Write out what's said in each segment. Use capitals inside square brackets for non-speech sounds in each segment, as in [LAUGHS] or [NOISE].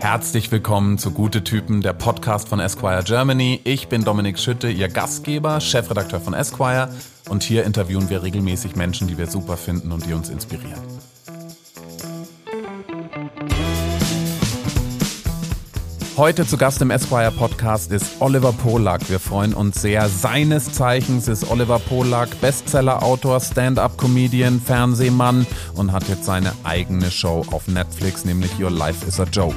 Herzlich willkommen zu Gute Typen, der Podcast von Esquire Germany. Ich bin Dominik Schütte, Ihr Gastgeber, Chefredakteur von Esquire und hier interviewen wir regelmäßig Menschen, die wir super finden und die uns inspirieren. Heute zu Gast im Esquire Podcast ist Oliver Polak. Wir freuen uns sehr. Seines Zeichens ist Oliver Polak Bestseller-Autor, Stand-up-Comedian, Fernsehmann und hat jetzt seine eigene Show auf Netflix, nämlich Your Life is a Joke.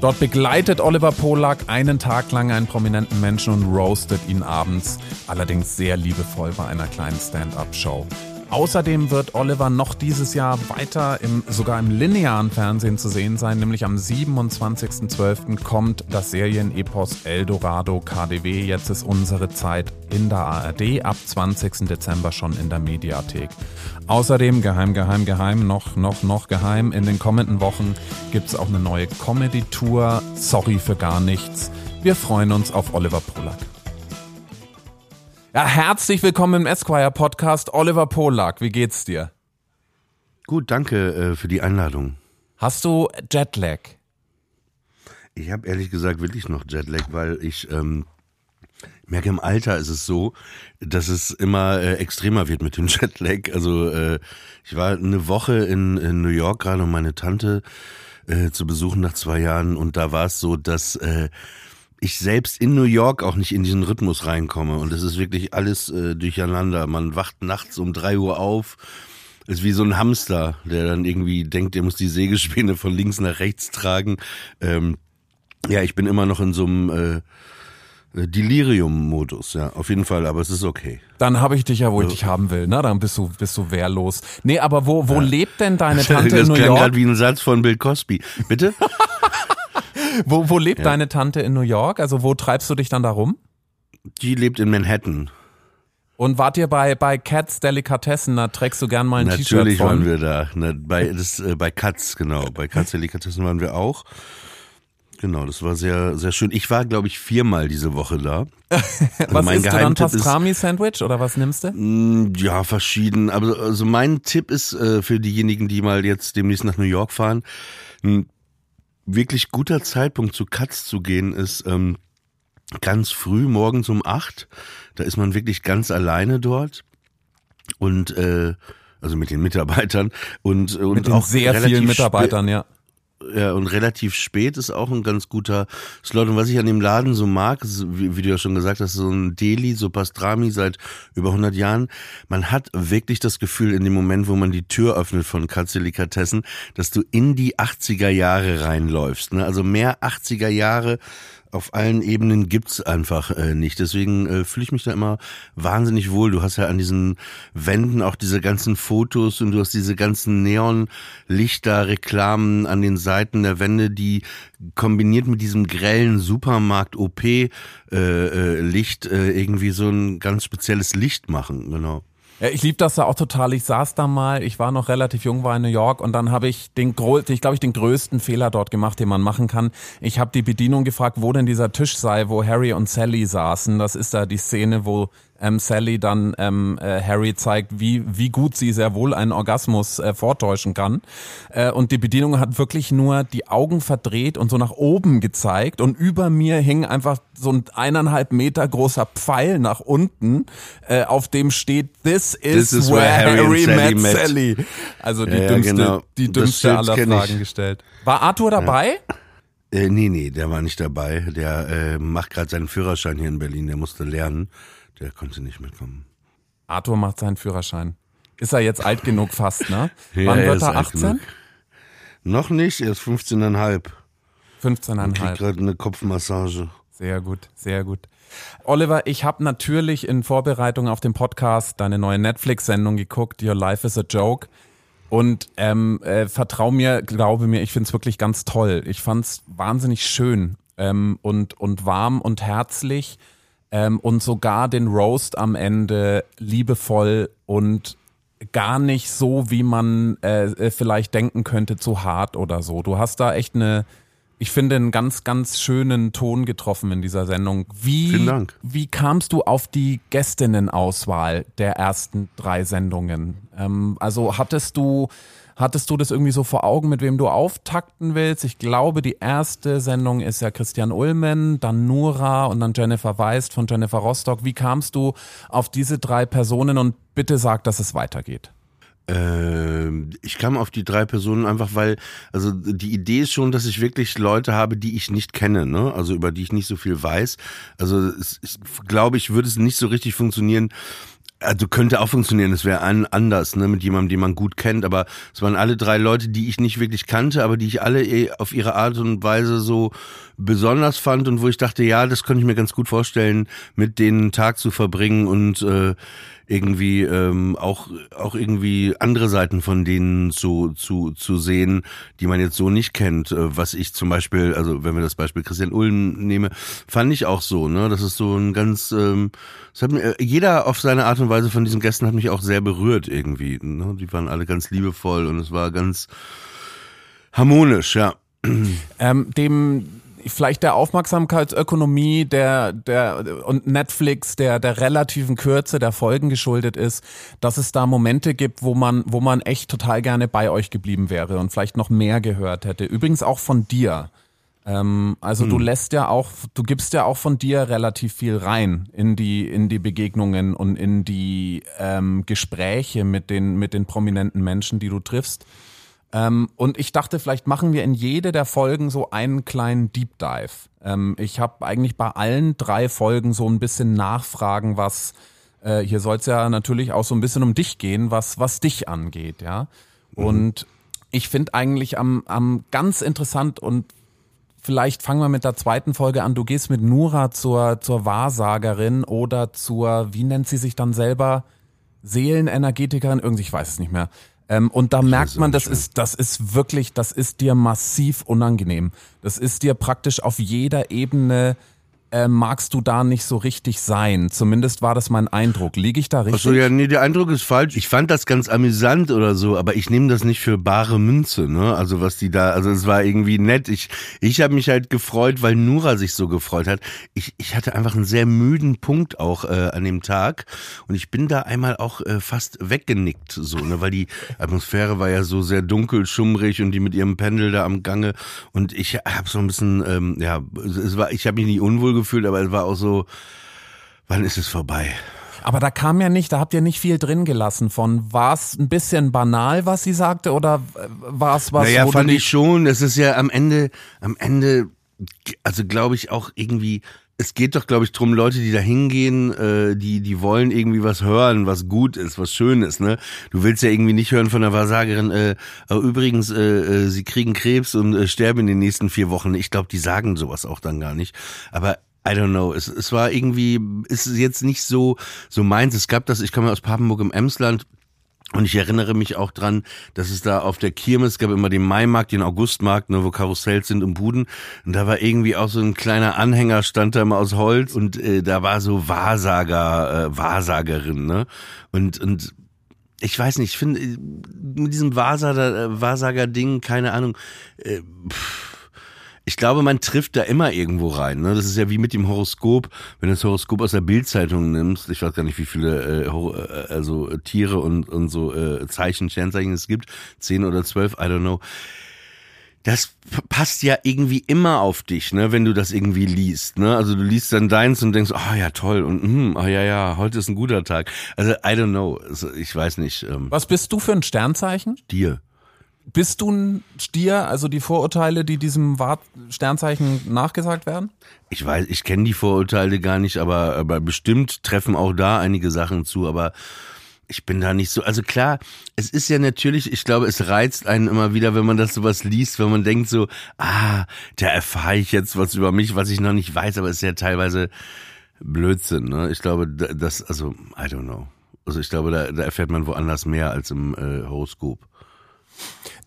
Dort begleitet Oliver Polak einen Tag lang einen prominenten Menschen und roastet ihn abends, allerdings sehr liebevoll bei einer kleinen Stand-up-Show. Außerdem wird Oliver noch dieses Jahr weiter im, sogar im linearen Fernsehen zu sehen sein, nämlich am 27.12. kommt das Serienepos Eldorado KDW. Jetzt ist unsere Zeit in der ARD, ab 20. Dezember schon in der Mediathek. Außerdem, geheim, geheim, geheim, noch, noch, noch geheim, in den kommenden Wochen gibt es auch eine neue Comedy-Tour. Sorry für gar nichts. Wir freuen uns auf Oliver Polak. Ja, herzlich willkommen im Esquire Podcast. Oliver Polak, wie geht's dir? Gut, danke äh, für die Einladung. Hast du Jetlag? Ich habe ehrlich gesagt wirklich noch Jetlag, weil ich ähm, merke, im Alter ist es so, dass es immer äh, extremer wird mit dem [LAUGHS] Jetlag. Also äh, ich war eine Woche in, in New York gerade, um meine Tante äh, zu besuchen nach zwei Jahren und da war es so, dass äh, ich selbst in New York auch nicht in diesen Rhythmus reinkomme. Und es ist wirklich alles äh, durcheinander. Man wacht nachts um drei Uhr auf. Ist wie so ein Hamster, der dann irgendwie denkt, er muss die Sägespäne von links nach rechts tragen. Ähm, ja, ich bin immer noch in so einem äh, Delirium-Modus, ja, auf jeden Fall, aber es ist okay. Dann habe ich dich ja, wo ich dich haben will, ne? Dann bist du, bist du wehrlos. Nee, aber wo, wo ja. lebt denn deine [LAUGHS] Tante das in New York? Das klang gerade wie ein Satz von Bill Cosby. Bitte? [LAUGHS] [LAUGHS] wo, wo lebt ja. deine Tante in New York? Also wo treibst du dich dann da rum? Die lebt in Manhattan. Und wart ihr bei, bei Cats Delikatessen? Da trägst du gern mal ein T-Shirt Natürlich waren wir da. Na, bei, das, äh, bei Katz, genau. Bei Katz Delikatessen waren wir auch. Genau, das war sehr, sehr schön. Ich war, glaube ich, viermal diese Woche da. [LAUGHS] Also was ist du dann? Pastrami-Sandwich oder was nimmst du? Mm, ja, verschieden. Aber also mein Tipp ist äh, für diejenigen, die mal jetzt demnächst nach New York fahren, ein wirklich guter Zeitpunkt zu Katz zu gehen ist ähm, ganz früh, morgens um acht. Da ist man wirklich ganz alleine dort. Und äh, also mit den Mitarbeitern und, und mit auch sehr vielen Mitarbeitern, ja ja, und relativ spät ist auch ein ganz guter Slot. Und was ich an dem Laden so mag, ist, wie, wie, du ja schon gesagt hast, so ein Deli, so Pastrami seit über 100 Jahren. Man hat wirklich das Gefühl in dem Moment, wo man die Tür öffnet von Katzelikatessen, dass du in die 80er Jahre reinläufst. Ne? Also mehr 80er Jahre auf allen Ebenen gibt's einfach äh, nicht. Deswegen äh, fühle ich mich da immer wahnsinnig wohl. Du hast ja an diesen Wänden auch diese ganzen Fotos und du hast diese ganzen Neonlichter, Reklamen an den Seiten der Wände, die kombiniert mit diesem grellen Supermarkt-OP-Licht äh, äh, äh, irgendwie so ein ganz spezielles Licht machen. Genau. Ja, ich liebe das ja auch total. Ich saß da mal, ich war noch relativ jung, war in New York und dann habe ich den, ich glaube ich, den größten Fehler dort gemacht, den man machen kann. Ich habe die Bedienung gefragt, wo denn dieser Tisch sei, wo Harry und Sally saßen. Das ist da die Szene, wo ähm, Sally dann ähm, äh, Harry zeigt, wie, wie gut sie sehr wohl einen Orgasmus äh, vortäuschen kann. Äh, und die Bedienung hat wirklich nur die Augen verdreht und so nach oben gezeigt und über mir hing einfach so ein eineinhalb Meter großer Pfeil nach unten, äh, auf dem steht This is, This is where, where, Harry, Harry met, Sally. Also die ja, dümmste, genau. die dümmste aller Fragen ich. gestellt. War Arthur dabei? Ja. Äh, nee, nee, der war nicht dabei. Der äh, macht gerade seinen Führerschein hier in Berlin, der musste lernen. Der konnte nicht mitkommen. Arthur macht seinen Führerschein. Ist er jetzt alt genug fast, ne? [LAUGHS] ja, Wann wird er 18? Noch nicht, er ist 15,5. 15,5. kriegt gerade eine Kopfmassage. Sehr gut, sehr gut. Oliver, ich habe natürlich in Vorbereitung auf den Podcast deine neue Netflix-Sendung geguckt, Your Life is a Joke. Und ähm, äh, vertrau mir, glaube mir, ich find's wirklich ganz toll. Ich fand's wahnsinnig schön ähm, und, und warm und herzlich ähm, und sogar den Roast am Ende liebevoll und gar nicht so, wie man äh, äh, vielleicht denken könnte, zu hart oder so. Du hast da echt eine ich finde, einen ganz, ganz schönen Ton getroffen in dieser Sendung. Wie, Vielen Dank. Wie kamst du auf die Gästinnenauswahl der ersten drei Sendungen? Ähm, also hattest du, hattest du das irgendwie so vor Augen, mit wem du auftakten willst? Ich glaube, die erste Sendung ist ja Christian Ulmen, dann Nura und dann Jennifer Weist von Jennifer Rostock. Wie kamst du auf diese drei Personen und bitte sag, dass es weitergeht? Ähm, ich kam auf die drei Personen einfach, weil, also die Idee ist schon, dass ich wirklich Leute habe, die ich nicht kenne, ne? Also über die ich nicht so viel weiß. Also ich glaube, ich würde es nicht so richtig funktionieren. Also könnte auch funktionieren, es wäre an, anders, ne, mit jemandem, den man gut kennt, aber es waren alle drei Leute, die ich nicht wirklich kannte, aber die ich alle eh auf ihre Art und Weise so besonders fand und wo ich dachte, ja, das könnte ich mir ganz gut vorstellen, mit denen einen Tag zu verbringen und äh, irgendwie ähm, auch auch irgendwie andere Seiten von denen zu zu zu sehen, die man jetzt so nicht kennt. Äh, was ich zum Beispiel, also wenn wir das Beispiel Christian Ulm nehme, fand ich auch so. Ne, das ist so ein ganz. Ähm, hat mir, äh, jeder auf seine Art und Weise von diesen Gästen hat mich auch sehr berührt irgendwie. Ne? Die waren alle ganz liebevoll und es war ganz harmonisch, ja. Ähm, dem vielleicht der Aufmerksamkeitsökonomie der, der, und Netflix der, der relativen Kürze der Folgen geschuldet ist, dass es da Momente gibt, wo man, wo man echt total gerne bei euch geblieben wäre und vielleicht noch mehr gehört hätte. Übrigens auch von dir. Ähm, also hm. du lässt ja auch, du gibst ja auch von dir relativ viel rein in die, in die Begegnungen und in die ähm, Gespräche mit den, mit den prominenten Menschen, die du triffst. Ähm, und ich dachte, vielleicht machen wir in jede der Folgen so einen kleinen Deep Dive. Ähm, ich habe eigentlich bei allen drei Folgen so ein bisschen Nachfragen, was äh, hier soll es ja natürlich auch so ein bisschen um dich gehen, was was dich angeht, ja. Mhm. Und ich finde eigentlich am am ganz interessant und vielleicht fangen wir mit der zweiten Folge an. Du gehst mit Nura zur zur Wahrsagerin oder zur wie nennt sie sich dann selber? Seelenenergetikerin, irgendwie, ich weiß es nicht mehr. Ähm, und da merkt man, das ist, das ist wirklich, das ist dir massiv unangenehm. Das ist dir praktisch auf jeder Ebene äh, magst du da nicht so richtig sein. Zumindest war das mein Eindruck. Liege ich da richtig? Achso, ja, nee, der Eindruck ist falsch. Ich fand das ganz amüsant oder so, aber ich nehme das nicht für bare Münze, ne? Also was die da, also es war irgendwie nett. Ich, ich habe mich halt gefreut, weil Nura sich so gefreut hat. Ich, ich hatte einfach einen sehr müden Punkt auch äh, an dem Tag und ich bin da einmal auch äh, fast weggenickt, so, ne? Weil die Atmosphäre war ja so sehr dunkel, schummrig und die mit ihrem Pendel da am Gange und ich habe so ein bisschen, ähm, ja, es war, ich habe mich nicht unwohl gefühlt, aber es war auch so, wann ist es vorbei? Aber da kam ja nicht, da habt ihr nicht viel drin gelassen von. War es ein bisschen banal, was sie sagte, oder war es was? Naja, fand ich schon. Es ist ja am Ende, am Ende, also glaube ich auch irgendwie es geht doch, glaube ich, drum, Leute, die da hingehen, äh, die, die wollen irgendwie was hören, was gut ist, was schön ist, ne? Du willst ja irgendwie nicht hören von der Wahrsagerin, äh, aber übrigens, äh, äh, sie kriegen Krebs und äh, sterben in den nächsten vier Wochen. Ich glaube, die sagen sowas auch dann gar nicht. Aber I don't know. Es, es war irgendwie, ist jetzt nicht so, so meins. Es gab das, ich komme aus Papenburg im Emsland. Und ich erinnere mich auch dran, dass es da auf der Kirmes gab immer den Maimarkt, den Augustmarkt, ne, wo Karussells sind und Buden. Und da war irgendwie auch so ein kleiner Anhänger, stand da immer aus Holz und äh, da war so Wahrsager, äh, Wahrsagerin, ne? Und, und ich weiß nicht, ich finde, mit diesem Wahrsager, Wahrsager-Ding, keine Ahnung, äh, pff, ich glaube, man trifft da immer irgendwo rein. Ne? Das ist ja wie mit dem Horoskop. Wenn du das Horoskop aus der Bildzeitung nimmst, ich weiß gar nicht, wie viele äh, äh, also äh, Tiere und, und so äh, Zeichen, Sternzeichen es gibt, zehn oder zwölf, I don't know. Das passt ja irgendwie immer auf dich, ne, wenn du das irgendwie liest, ne? Also du liest dann deins und denkst, ah oh, ja toll und hm, ah oh, ja ja, heute ist ein guter Tag. Also I don't know, also, ich weiß nicht. Ähm, Was bist du für ein Sternzeichen? Dir. Bist du ein Stier, also die Vorurteile, die diesem Sternzeichen nachgesagt werden? Ich weiß, ich kenne die Vorurteile gar nicht, aber, aber bestimmt treffen auch da einige Sachen zu, aber ich bin da nicht so, also klar, es ist ja natürlich, ich glaube, es reizt einen immer wieder, wenn man das sowas liest, wenn man denkt so, ah, da erfahre ich jetzt was über mich, was ich noch nicht weiß, aber es ist ja teilweise Blödsinn, ne? Ich glaube, das, also, I don't know. Also ich glaube, da, da erfährt man woanders mehr als im äh, Horoskop.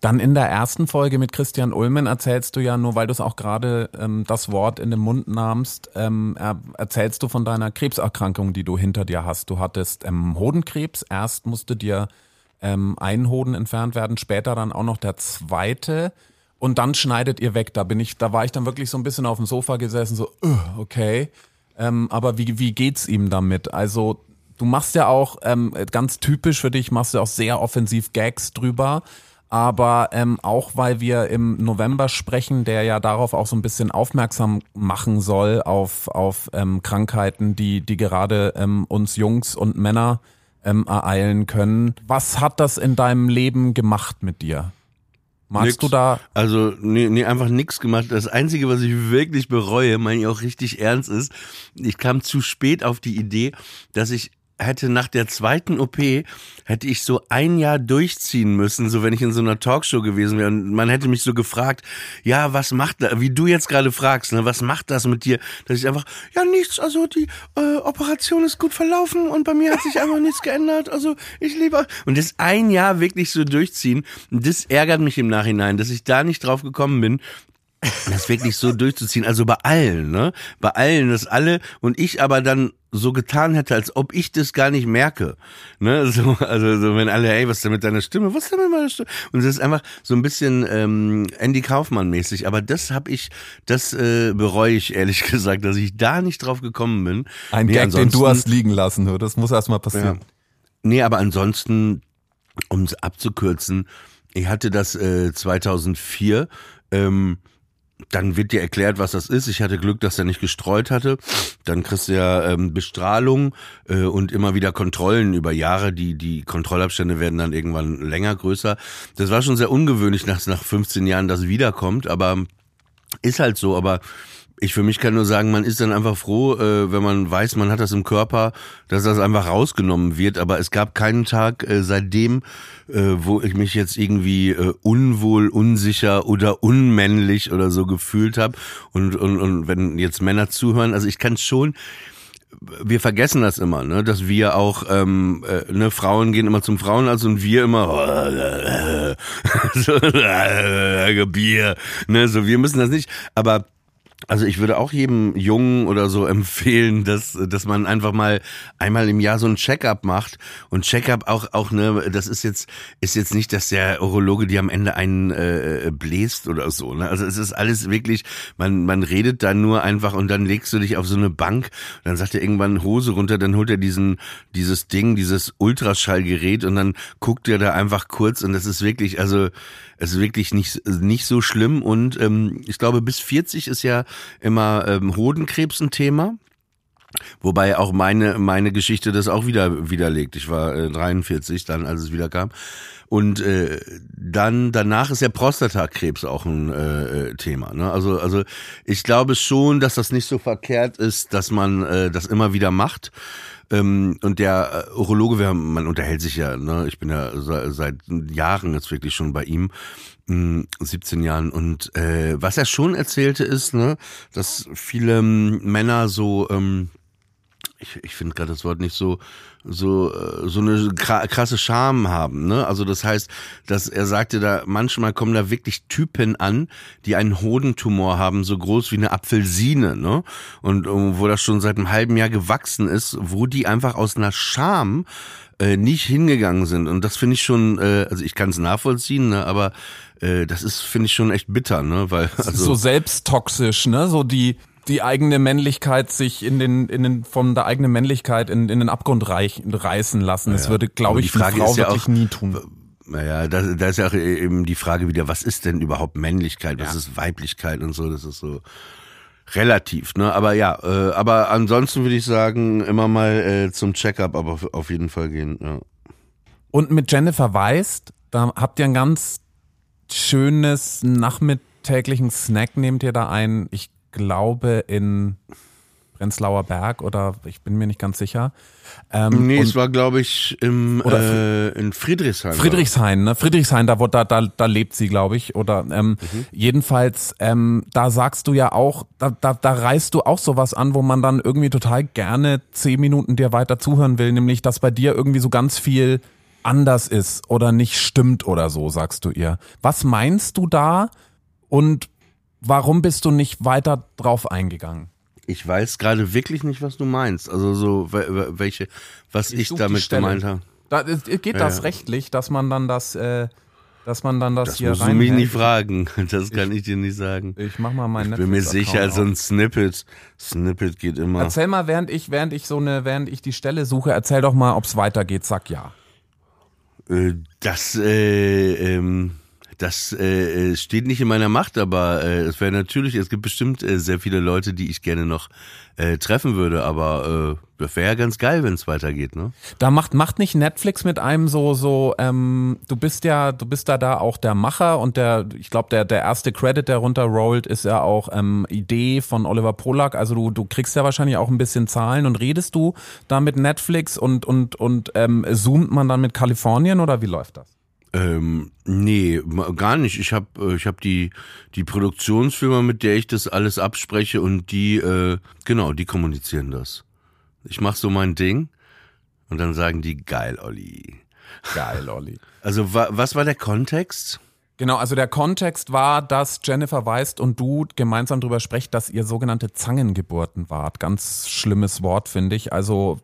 Dann in der ersten Folge mit Christian Ulmen erzählst du ja, nur weil du es auch gerade ähm, das Wort in den Mund nahmst, ähm, erzählst du von deiner Krebserkrankung, die du hinter dir hast. Du hattest ähm, Hodenkrebs, erst musste dir ähm, ein Hoden entfernt werden, später dann auch noch der zweite. und dann schneidet ihr weg. Da bin ich, da war ich dann wirklich so ein bisschen auf dem Sofa gesessen, so, okay. Ähm, aber wie, wie geht's ihm damit? Also, du machst ja auch, ähm, ganz typisch für dich, machst du auch sehr offensiv Gags drüber. Aber ähm, auch weil wir im November sprechen, der ja darauf auch so ein bisschen aufmerksam machen soll, auf, auf ähm, Krankheiten, die, die gerade ähm, uns Jungs und Männer ähm, ereilen können. Was hat das in deinem Leben gemacht mit dir? Magst nix. du da? Also, nee, nee, einfach nichts gemacht. Das Einzige, was ich wirklich bereue, meine ich auch richtig ernst ist, ich kam zu spät auf die Idee, dass ich hätte nach der zweiten OP, hätte ich so ein Jahr durchziehen müssen, so wenn ich in so einer Talkshow gewesen wäre. Und man hätte mich so gefragt, ja, was macht da, wie du jetzt gerade fragst, ne, was macht das mit dir? Dass ich einfach, ja, nichts, also die äh, Operation ist gut verlaufen und bei mir hat sich einfach nichts geändert. Also ich liebe. Und das ein Jahr wirklich so durchziehen, das ärgert mich im Nachhinein, dass ich da nicht drauf gekommen bin, das wirklich so durchzuziehen, also bei allen, ne? Bei allen, dass alle und ich aber dann so getan hätte, als ob ich das gar nicht merke. Ne? [LAUGHS] So, also so, wenn alle, hey, was ist denn mit deiner Stimme? Was ist denn mit meiner Stimme? Und es ist einfach so ein bisschen ähm, Andy Kaufmann-mäßig. Aber das habe ich, das äh, bereue ich ehrlich [LAUGHS] gesagt, dass ich da nicht drauf gekommen bin. Ein Nee, Gag, den du hast liegen lassen, das muss erst mal passieren. ja. Nee, aber ansonsten, um es abzukürzen, ich hatte das äh, 2004. Ähm, dann wird dir erklärt, was das ist. Ich hatte Glück, dass er nicht gestreut hatte. Dann kriegst du ja ähm, Bestrahlung äh, und immer wieder Kontrollen über Jahre. Die, die Kontrollabstände werden dann irgendwann länger, größer. Das war schon sehr ungewöhnlich, dass nach 15 Jahren das wiederkommt, aber ist halt so. Aber ich für mich kann nur sagen, man ist dann einfach froh, äh, wenn man weiß, man hat das im Körper, dass das einfach rausgenommen wird. Aber es gab keinen Tag äh, seitdem, äh, wo ich mich jetzt irgendwie äh, unwohl, unsicher oder unmännlich oder so gefühlt habe. Und, und, und wenn jetzt Männer zuhören, also ich kann schon wir vergessen das immer, ne, dass wir auch, ähm, äh, ne, Frauen gehen immer zum Frauenarzt und wir immer [LAUGHS] so, [LAUGHS] Bier, ne, so wir müssen das nicht, aber also ich würde auch jedem Jungen oder so [LAUGHS] empfehlen, dass, dass man einfach mal einmal im Jahr so ein Check-up macht. Und Check-up auch, auch ne, das ist jetzt, ist jetzt nicht, dass der Urologe dir am Ende einen äh, bläst oder so. Ne? Also es ist alles wirklich, man, man redet da nur einfach und dann legst du dich auf so eine Bank, dann sagt er irgendwann Hose runter, dann holt er diesen, dieses Ding, dieses Ultraschallgerät und dann guckt er da einfach kurz und das ist wirklich, also es ist wirklich nicht, nicht so schlimm. Und ähm, ich glaube, bis 40 ist ja immer ähm, Hodenkrebs ein Thema. Wobei auch meine, meine Geschichte das auch wieder widerlegt. Ich war äh, 43 dann, als es wieder kam. Und äh, dann danach ist ja Prostatakrebs auch ein äh, äh, Thema. Ne? Also also ich glaube schon, dass das nicht so verkehrt ist, dass man äh, das immer wieder macht. Ähm, und der äh, Urologe, wir haben, man unterhält sich ja, ne? ich bin ja seit, Jahren jetzt wirklich schon bei ihm, mh, 17 Jahren. Und äh, was er schon erzählte ist, ne, dass viele ähm, Männer so ähm, ich, ich finde gerade das Wort nicht so so äh, so eine kra- krasse Scham haben, ne? Also das heißt, dass er sagte da manchmal kommen da wirklich Typen an, die einen Hodentumor haben, so groß wie eine Apfelsine, ne? Und, und wo das schon seit einem halben Jahr gewachsen ist, wo die einfach aus einer Scham äh, nicht hingegangen sind und das finde ich schon, äh, also ich kann es nachvollziehen, ne? Aber äh, das ist finde ich schon echt bitter, ne? Weil also so selbsttoxisch, ne? So die die eigene Männlichkeit sich in den in den von der eigenen Männlichkeit in, in den Abgrund reich, reißen lassen. Das würde, glaube die ich, eine Frage Frau ist ja wirklich auch, nie tun. Naja, da, da ist ja auch eben die Frage wieder, was ist denn überhaupt Männlichkeit, was ist Weiblichkeit und so, das ist so relativ, ne? Aber ja, äh, aber ansonsten würde ich sagen, immer mal äh, zum Checkup, aber auf- auf jeden Fall gehen, ja. Und mit Jennifer Weist, da habt ihr ein ganz schönes nachmittäglichen Snack, nehmt ihr da ein, ich glaube in Prenzlauer Berg oder ich bin mir nicht ganz sicher. Ähm, Nee, es war, glaube ich, im, äh, in Friedrichshain. Friedrichshain, ne? Friedrichshain, da, wo, da, da, da lebt sie, glaube ich. Oder ähm, jedenfalls, ähm, da sagst du ja auch, da, da, da reißt du auch sowas an, wo man dann irgendwie total gerne zehn Minuten dir weiter zuhören will, nämlich dass bei dir irgendwie so ganz viel anders ist oder nicht stimmt oder so, sagst du ihr. Was meinst du da und warum bist du nicht weiter drauf eingegangen? Ich weiß gerade wirklich nicht, was du meinst. Also so, we- we- welche, was ich, die damit gemeint habe. Da, es- geht Ja, das ja. rechtlich, dass man dann das, äh, dass man dann das, Das hier musst du rein. mich nicht fragen. [LAUGHS] Das kann ich, dir nicht sagen. Ich mach mal meinen Ich bin mir sicher, so ein Snippet, Snippet geht immer. Erzähl mal, während ich, während ich so eine, während ich die Stelle suche, erzähl doch mal, ob's weitergeht. Sag ja. Äh, Das, äh, ähm, das äh, äh, steht nicht in meiner Macht, aber äh, es wäre natürlich, es gibt bestimmt äh, sehr viele Leute, die ich gerne noch äh, treffen würde, aber äh, das wäre ja ganz geil, wenn es weitergeht, ne? Da macht, macht nicht Netflix mit einem so, so, ähm, du bist ja, du bist da da auch der Macher und der, ich glaube, der, der erste Credit, der runterrollt, ist ja auch ähm, Idee von Oliver Polak. Also du, du kriegst ja wahrscheinlich auch ein bisschen Zahlen und redest du da mit Netflix und, und, und ähm, zoomt man dann mit Kalifornien oder wie läuft das? Ähm, nee, gar nicht. Ich habe äh, ich hab die die Produktionsfirma, mit der ich das alles abspreche und die äh, genau, die kommunizieren das. Ich mach so mein Ding und dann sagen die geil, Olli. Geil, Olli. [LAUGHS] Also wa was war der Kontext? Genau, also der Kontext war, dass Jennifer Weist und du gemeinsam drüber sprecht, dass ihr sogenannte Zangengeburten wart. Ganz schlimmes Wort, finde ich. Also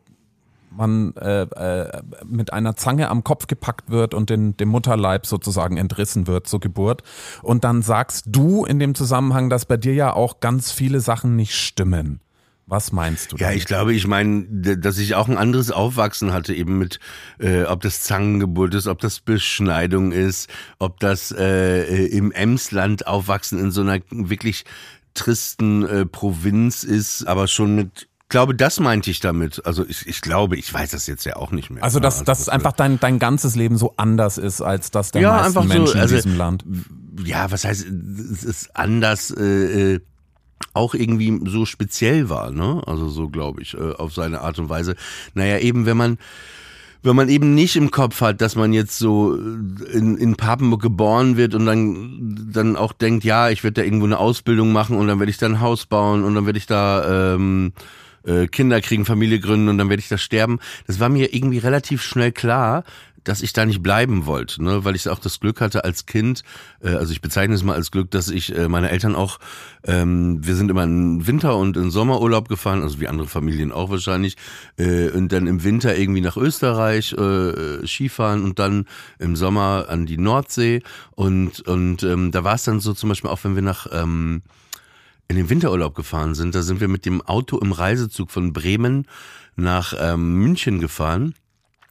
man äh, äh, mit einer Zange am Kopf gepackt wird und den, dem Mutterleib sozusagen entrissen wird zur Geburt. Und dann sagst du in dem Zusammenhang, dass bei dir ja auch ganz viele Sachen nicht stimmen. Was meinst du? Ja, damit? ich glaube, ich meine, dass ich auch ein anderes Aufwachsen hatte, eben mit, äh, ob das Zangengeburt ist, ob das Beschneidung ist, ob das äh, äh, im Emsland aufwachsen in so einer wirklich tristen äh, Provinz ist, aber schon mit, glaube, das meinte ich damit. Also ich, ich glaube, ich weiß das jetzt ja auch nicht mehr. also, dass, Ja, dass das- einfach dein, dein ganzes Leben so anders ist, als das der Ja, meisten einfach so, Menschen also- in diesem Land. ja, was heißt, es ist anders, äh, äh, auch irgendwie so speziell war, ne? Also so glaube ich, äh, auf seine Art und Weise. Naja, eben wenn man wenn man eben nicht im Kopf hat, dass man jetzt so in, in Papenburg geboren wird und dann, dann auch denkt, ja, ich werde da irgendwo eine Ausbildung machen und dann werde ich da ein Haus bauen und dann werde ich da ähm, äh, Kinder kriegen, Familie gründen und dann werde ich da sterben. Das war mir irgendwie relativ schnell klar, dass ich da nicht bleiben wollte, ne? weil ich auch das Glück hatte als Kind, äh, also ich bezeichne es mal als Glück, dass ich äh, meine Eltern auch, ähm, wir sind immer in Winter- und in Sommerurlaub gefahren, also wie andere Familien auch wahrscheinlich, äh, und dann im Winter irgendwie nach Österreich äh, Skifahren und dann im Sommer an die Nordsee und und ähm, da war es dann so zum Beispiel auch, wenn wir nach ähm, in den Winterurlaub gefahren sind, da sind wir mit dem Auto im Reisezug von Bremen nach ähm, München gefahren.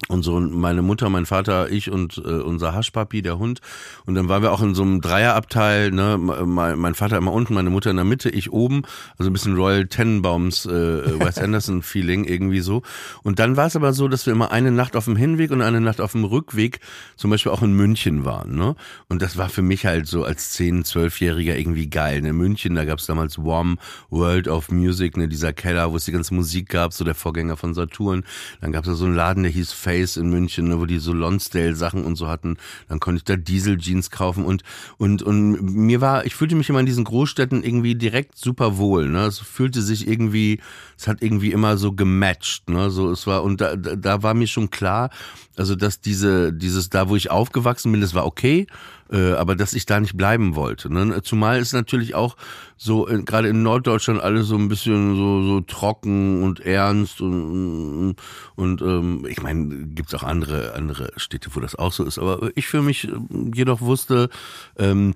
Und so meine Mutter, mein Vater, ich und äh, unser Haschpapi, der Hund. Und dann waren wir auch in so einem Dreierabteil, ne, mein, mein Vater immer unten, meine Mutter in der Mitte, ich oben. Also ein bisschen Royal Tenenbaums, äh, Wes [LAUGHS] Anderson Feeling irgendwie so. Und dann war es aber so, dass wir immer eine Nacht auf dem Hinweg und eine Nacht auf dem Rückweg zum Beispiel auch in München waren. Ne? Und das war für mich halt so als 10-, 12-Jähriger irgendwie geil. Ne? München, da gab's damals Warm World of Music, ne, dieser Keller, wo es die ganze Musik gab, so der Vorgänger von Saturn. Dann gab's da so einen Laden, der hieß Face in München, ne, wo die so Lonsdale-Sachen und so hatten. Dann konnte ich da Diesel-Jeans kaufen und, und, und mir war, ich fühlte mich immer in diesen Großstädten irgendwie direkt super wohl. Ne? Es fühlte sich irgendwie, es hat irgendwie immer so gematcht. Ne? So, es war, und da, da, war mir schon klar, also dass diese, dieses, da wo ich aufgewachsen bin, das war okay, äh, aber dass ich da nicht bleiben wollte. Ne? Zumal ist natürlich auch so, äh, gerade in Norddeutschland alles so ein bisschen so, so trocken und ernst und, und ähm, ich meine, gibt's auch andere, andere Städte, wo das auch so ist, aber ich für mich äh, jedoch wusste, ähm,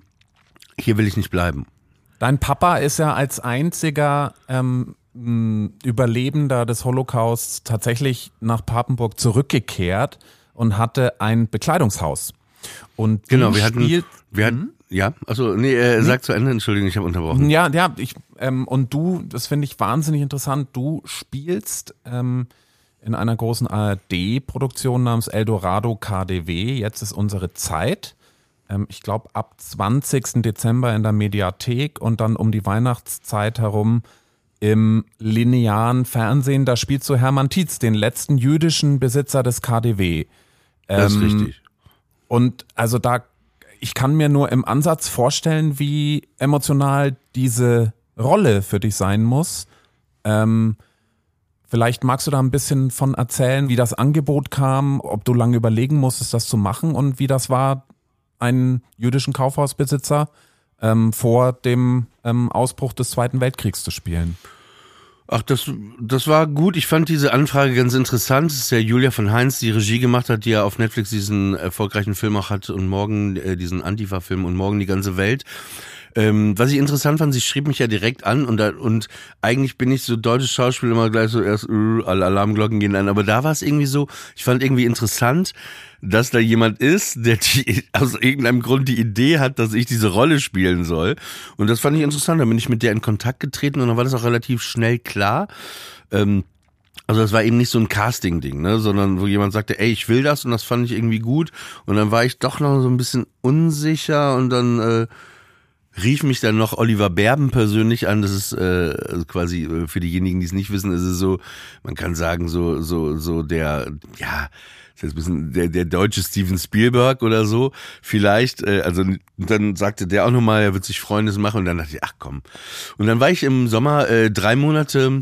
hier will ich nicht bleiben. Dein Papa ist ja als einziger ähm, Überlebender des Holocausts tatsächlich nach Papenburg zurückgekehrt und hatte ein Bekleidungshaus. Und Genau, wir hatten, spielt- wir hatten, ja, also nee, äh, sag zu Ende, Entschuldigung, ich habe unterbrochen. Ja, ja, ich, ähm, und du, das finde ich wahnsinnig interessant, du spielst ähm, in einer großen ARD-Produktion namens Eldorado KDW, jetzt ist unsere Zeit. Ähm, ich glaube, ab 20. Dezember in der Mediathek und dann um die Weihnachtszeit herum im linearen Fernsehen. Da spielst du Hermann Tietz, den letzten jüdischen Besitzer des KDW. Das ist Ähm, richtig. Und also da, ich kann mir nur im Ansatz vorstellen, wie emotional diese Rolle für dich sein muss. Ähm, vielleicht magst du da ein bisschen von erzählen, wie das Angebot kam, ob du lange überlegen musstest, das zu machen und wie das war, einen jüdischen Kaufhausbesitzer ähm, vor dem ähm, Ausbruch des Zweiten Weltkriegs zu spielen. Ach, das, das war gut. Ich fand diese Anfrage ganz interessant. Das ist ja Julia von Heinz, die Regie gemacht hat, die ja auf Netflix diesen erfolgreichen Film auch hat und morgen äh, diesen Antifa-Film und morgen die ganze Welt. Ähm, was ich interessant fand, sie schrieb mich ja direkt an und da, und eigentlich bin ich so deutsches Schauspiel immer gleich so erst uh, alle Alarmglocken gehen an, aber da war es irgendwie so, ich fand irgendwie interessant, dass da jemand ist, der die, aus irgendeinem Grund die Idee hat, dass ich diese Rolle spielen soll. Und das fand ich interessant. Da bin ich mit der in Kontakt getreten und dann war das auch relativ schnell klar. Ähm, also das war eben nicht so ein Casting-Ding, ne, sondern wo jemand sagte, ey, ich will das und das fand ich irgendwie gut. Und dann war ich doch noch so ein bisschen unsicher und dann äh, rief mich dann noch Oliver Berben persönlich an. Das ist äh, also quasi äh, für diejenigen, die es nicht wissen, ist es so, man kann sagen, so, so, so der, ja, ist ein bisschen der, der deutsche Steven Spielberg oder so, vielleicht. Äh, also dann sagte der auch nochmal, er wird sich Freundes machen und dann dachte ich, ach komm. Und dann war ich im Sommer äh, drei Monate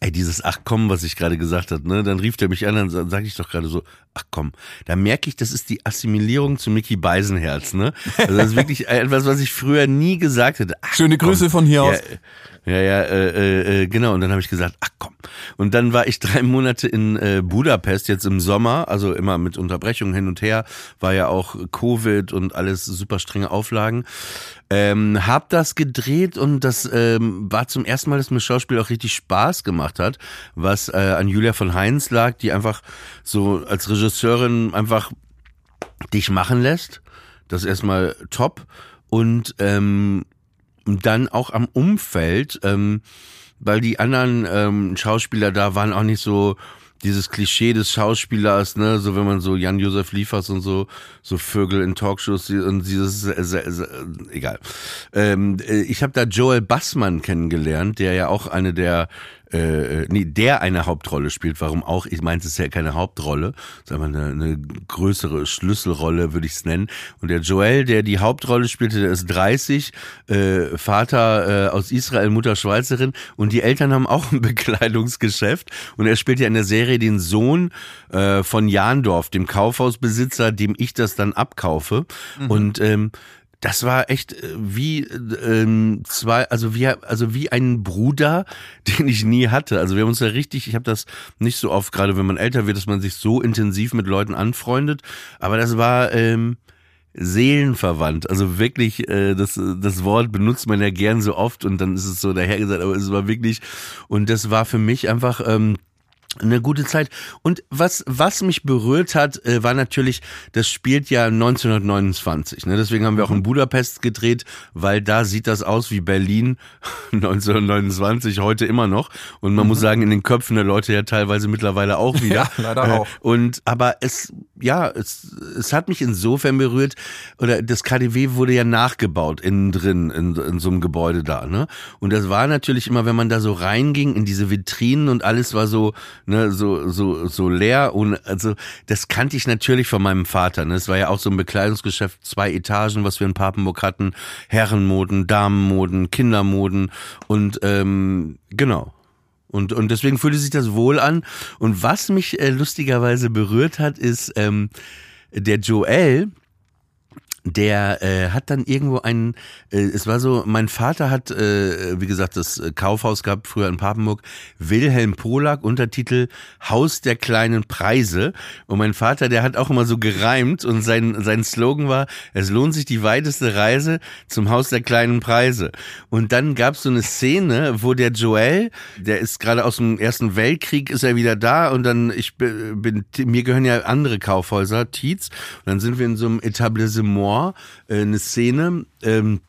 Ey, dieses Ach komm, was ich gerade gesagt habe, ne? Dann rief der mich an, dann sage ich doch gerade so, ach komm. Da merke ich, das ist die Assimilierung zu Mickey Beisenherz, ne? Also das ist wirklich [LAUGHS] etwas, was ich früher nie gesagt hätte. Ach, Schöne Grüße komm. von hier ja, aus. Ja, ja, äh, äh, genau. Und dann habe ich gesagt, ach komm. Und dann war ich [LAUGHS] drei Monate in äh, Budapest jetzt im Sommer, also immer mit Unterbrechungen hin und her, war ja auch Covid und alles super strenge Auflagen. Ähm, hab das gedreht und das ähm, war zum ersten Mal, dass mir Schauspiel auch richtig Spaß gemacht hat, was äh, an Julia von Heinz lag, die einfach so als Regisseurin einfach dich machen lässt. Das ist erstmal top. Und ähm, dann auch am Umfeld, ähm, weil die anderen ähm, Schauspieler da waren auch nicht so dieses Klischee des Schauspielers, ne, so wenn man so Jan-Josef Liefers und so, so Vögel in Talkshows und dieses, äh, äh, egal. Ähm, äh, ich habe da Joel Bassmann kennengelernt, der ja auch eine der äh, nee, der eine Hauptrolle spielt. Warum auch? Ich meinte, es ist ja keine Hauptrolle, sondern eine, eine größere Schlüsselrolle, würde ich es nennen. Und der Joel, der die Hauptrolle spielte, der ist 30, äh, Vater äh, aus Israel, Mutter Schweizerin und die Eltern haben auch ein [LAUGHS] Bekleidungsgeschäft und er spielt ja in der Serie den Sohn äh, von Jandorf, dem Kaufhausbesitzer, dem ich das dann abkaufe. Mhm. Und ähm, das war echt äh, wie ähm, zwei, also wie also wie ein Bruder, [LAUGHS] den ich nie hatte. Also wir haben uns ja richtig, ich habe das nicht so oft, gerade wenn man älter wird, dass man sich so intensiv mit Leuten anfreundet. Aber das war ähm, seelenverwandt. Also wirklich, äh, das, das Wort benutzt man ja gern so oft und dann ist es so dahergesagt, aber es war wirklich, und das war für mich einfach. Ähm, eine gute Zeit. Und was, was mich berührt hat, äh, war natürlich, das spielt ja 1929. Ne? Deswegen haben wir auch in mhm. Budapest gedreht, weil da sieht das aus wie Berlin [LAUGHS] 1929, heute immer noch. Und man mhm. muss sagen, in den Köpfen der Leute ja teilweise mittlerweile auch wieder. [LAUGHS] ja, leider auch. [LAUGHS] Und, aber es, ja, es, es hat mich insofern berührt, oder das KDW wurde ja nachgebaut innen drin, in, in so einem Gebäude da. Ne? Und das war natürlich immer, wenn man da so reinging in diese Vitrinen und alles war so, ne, so, so, so leer und also das kannte ich natürlich von meinem Vater. Ne? Es war ja auch so ein Bekleidungsgeschäft, zwei Etagen, was wir in Papenburg hatten, Herrenmoden, Damenmoden, Kindermoden und ähm, genau. Und, und deswegen fühlte sich das wohl an. Und was mich äh, lustigerweise berührt hat, ist ähm, der Joel, der äh, hat dann irgendwo einen, äh, es war so, mein Vater hat, äh, wie gesagt, das Kaufhaus gehabt, früher in Papenburg, Wilhelm Polak, Untertitel Haus der kleinen Preise. Und mein Vater, der hat auch immer so gereimt und sein, sein Slogan war, es lohnt sich die weiteste Reise zum Haus der kleinen Preise. Und dann gab es so eine Szene, wo der Joel, der ist gerade aus dem Ersten Weltkrieg, ist er wieder da und dann, ich bin, mir gehören ja andere Kaufhäuser, Tietz, und dann sind wir in so einem Etablissement Restaurant äh, eine Szene, ähm,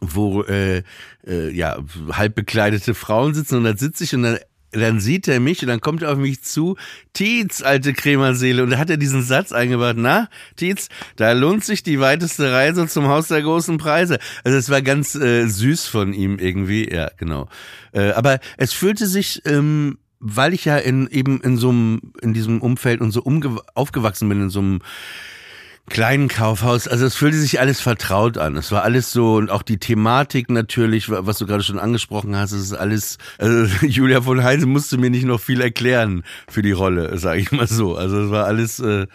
wo äh, äh, ja halb bekleidete Frauen sitzen und dann sitze ich und dann dann sieht er mich und dann kommt er auf mich zu, Tietz, alte Krämerseele. Und da hat er diesen Satz eingebaut, na, Tietz, da lohnt sich die weiteste Reise zum Haus der großen Preise. Also es war ganz äh, süß von ihm irgendwie, ja, genau. Äh, aber es fühlte sich, ähm, weil ich ja in eben in so einem, in diesem Umfeld und so aufgewachsen bin, in so einem kleinen Kaufhaus. Also es fühlte sich alles vertraut an. Es war alles so und auch die Thematik natürlich, was du gerade schon angesprochen hast, es ist alles. Also [LAUGHS] Julia von Heise musste mir nicht noch viel erklären für die Rolle, sage ich mal so. Also es war alles, äh,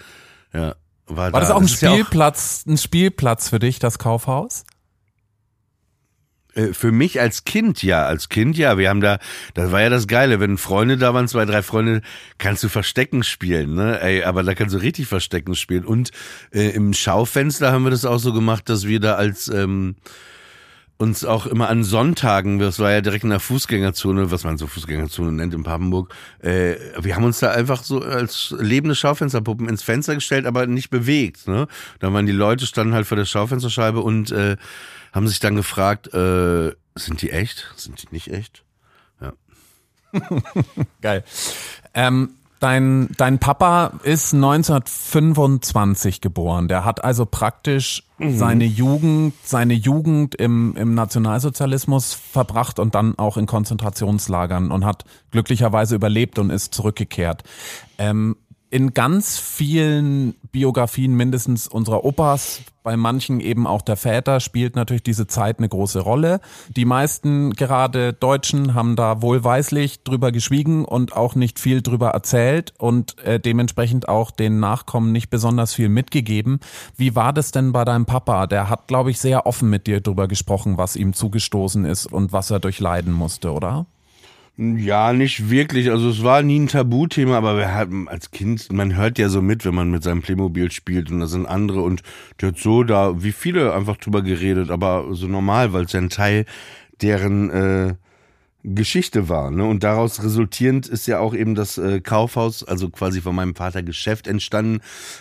ja. War, war da. das auch ein das Spielplatz, ja auch, ein Spielplatz für dich, das Kaufhaus? Äh, für mich als Kind ja, als Kind ja. Wir haben da, das war ja das Geile, wenn Freunde da waren, zwei, drei Freunde, kannst du Verstecken spielen, ne? Ey, aber da kannst du richtig Verstecken spielen. Und äh, im Schaufenster haben wir das auch so gemacht, dass wir da als ähm, uns auch immer an Sonntagen, das war ja direkt in der Fußgängerzone, was man so Fußgängerzone nennt in Papenburg, äh, wir haben uns da einfach so als lebende Schaufensterpuppen ins Fenster gestellt, aber nicht bewegt. Ne? Da waren die Leute, standen halt vor der Schaufensterscheibe und äh, haben sich dann gefragt, äh, sind die echt? Sind die nicht echt? Ja. [LAUGHS] Geil. Ähm, Dein, dein Papa ist 1925 geboren. Der hat also praktisch mhm. seine Jugend, seine Jugend im, im Nationalsozialismus verbracht und dann auch in Konzentrationslagern und hat glücklicherweise überlebt und ist zurückgekehrt. Ähm, in ganz vielen Biografien mindestens unserer Opas, bei manchen eben auch der Väter, spielt natürlich diese Zeit eine große Rolle. Die meisten gerade Deutschen haben da wohlweislich drüber geschwiegen und auch nicht viel drüber erzählt und äh, dementsprechend auch den Nachkommen nicht besonders viel mitgegeben. Wie war das denn bei deinem Papa? Der hat, glaube ich, sehr offen mit dir drüber gesprochen, was ihm zugestoßen ist und was er durchleiden musste, oder? Ja, nicht wirklich. Also es war nie ein Tabuthema, aber wir hatten als Kind, man hört ja so mit, wenn man mit seinem Playmobil spielt und da sind andere und der hat so da, wie viele, einfach drüber geredet, aber so normal, weil es ja ein Teil deren äh, Geschichte war. Ne? Und daraus resultierend ist ja auch eben das äh, Kaufhaus, also quasi von meinem Vater Geschäft entstanden,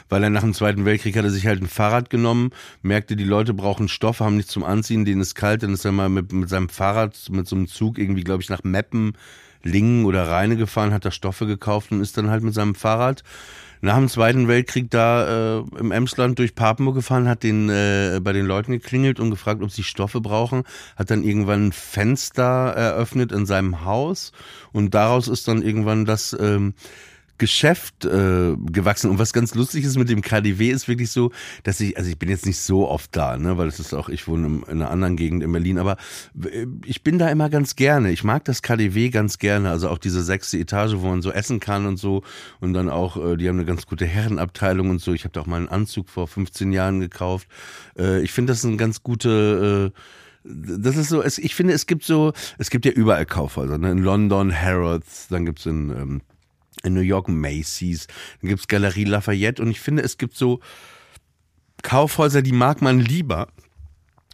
weil er nach dem Zweiten Weltkrieg hatte sich halt ein Fahrrad genommen, merkte, die Leute brauchen Stoff, haben nichts zum Anziehen, denen ist kalt, dann ist er mal mit, mit seinem Fahrrad, mit so einem Zug irgendwie, glaube ich, nach Meppen, Lingen oder Rheine gefahren, hat da Stoffe gekauft und ist dann halt mit seinem Fahrrad nach dem Zweiten Weltkrieg da äh, im Emsland durch Papenburg gefahren, hat den äh, bei den Leuten geklingelt und gefragt, ob sie Stoffe brauchen, hat dann irgendwann ein Fenster eröffnet in seinem Haus und daraus ist dann irgendwann das ähm, Geschäft äh, gewachsen. Und was ganz lustig ist mit dem KDW ist wirklich so, dass ich, also ich bin jetzt nicht so oft da, ne, weil es ist auch, ich wohne in einer anderen Gegend in Berlin, aber äh, ich bin da immer ganz gerne. Ich mag das KDW ganz gerne, also auch diese sechste Etage, wo man so essen kann und so. Und dann auch, äh, die haben eine ganz gute Herrenabteilung und so. Ich habe da auch mal einen Anzug vor 15 Jahren gekauft. Äh, ich finde das ein ganz gute äh, das ist so, es, ich finde, es gibt so, es gibt ja überall Kaufhäuser, ne? in London Harrods, dann gibt's in ähm, in New York Macy's, dann gibt's Galerie Lafayette und ich finde, es gibt so Kaufhäuser, die mag man lieber.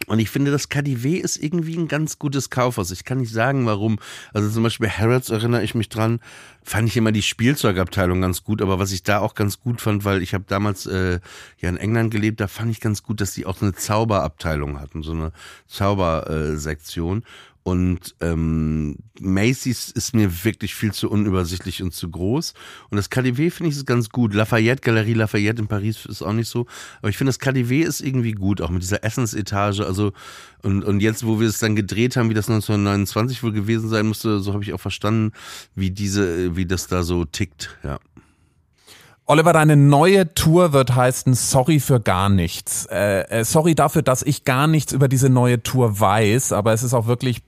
Und ich finde, das KDW ist irgendwie ein ganz gutes Kaufhaus. Ich kann nicht sagen, warum. Also zum Beispiel Harrods erinnere ich mich dran, fand ich immer die Spielzeugabteilung ganz gut. Aber was ich da auch ganz gut fand, weil ich habe damals äh, ja in England gelebt, da fand ich ganz gut, dass die auch eine Zauberabteilung hatten, so eine Zaubersektion. Und ähm, Macy's ist mir wirklich viel zu unübersichtlich und zu groß. Und das KDW finde ich ist ganz gut. Lafayette, Galerie Lafayette in Paris ist auch nicht so. Aber ich finde, das KDW ist irgendwie gut, auch mit dieser Essensetage. Also, und, und jetzt, wo wir es dann gedreht haben, wie das 1929 wohl gewesen sein musste, so habe ich auch verstanden, wie diese, wie das da so tickt, ja. Oliver, deine neue Tour wird heißen Sorry für gar nichts. Äh, äh, sorry dafür, dass ich gar nichts über diese neue Tour weiß, aber es ist auch wirklich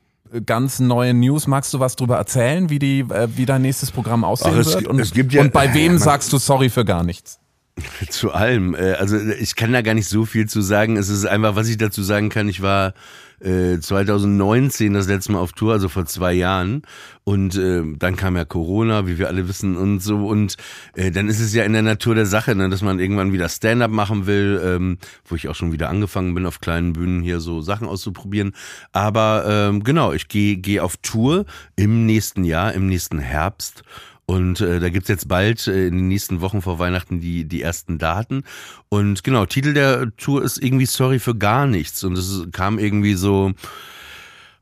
ganz neue News. Magst du was drüber erzählen, wie die, äh, wie dein nächstes Programm aussehen Ach, es, wird? Und, es gibt ja, und bei wem sagst du sorry für gar nichts? [LAUGHS] Zu allem. Äh, also ich kann da gar nicht so viel zu sagen. Es ist einfach, was ich dazu sagen kann. Ich war 2019 äh, das letzte Mal auf Tour, also vor zwei Jahren. Und äh, dann kam ja Corona, wie wir alle wissen und so. Und äh, dann ist es ja in der Natur der Sache, ne, dass man irgendwann wieder Stand-up machen will, ähm, wo ich auch schon wieder angefangen bin, auf kleinen Bühnen hier so Sachen auszuprobieren. Aber ähm, genau, ich gehe geh auf Tour im nächsten Jahr, im nächsten Herbst. Und äh, da gibt's jetzt bald äh, in den nächsten Wochen vor Weihnachten die, die ersten Daten. Und genau, Titel der Tour ist irgendwie Sorry für gar nichts. Und es kam irgendwie so,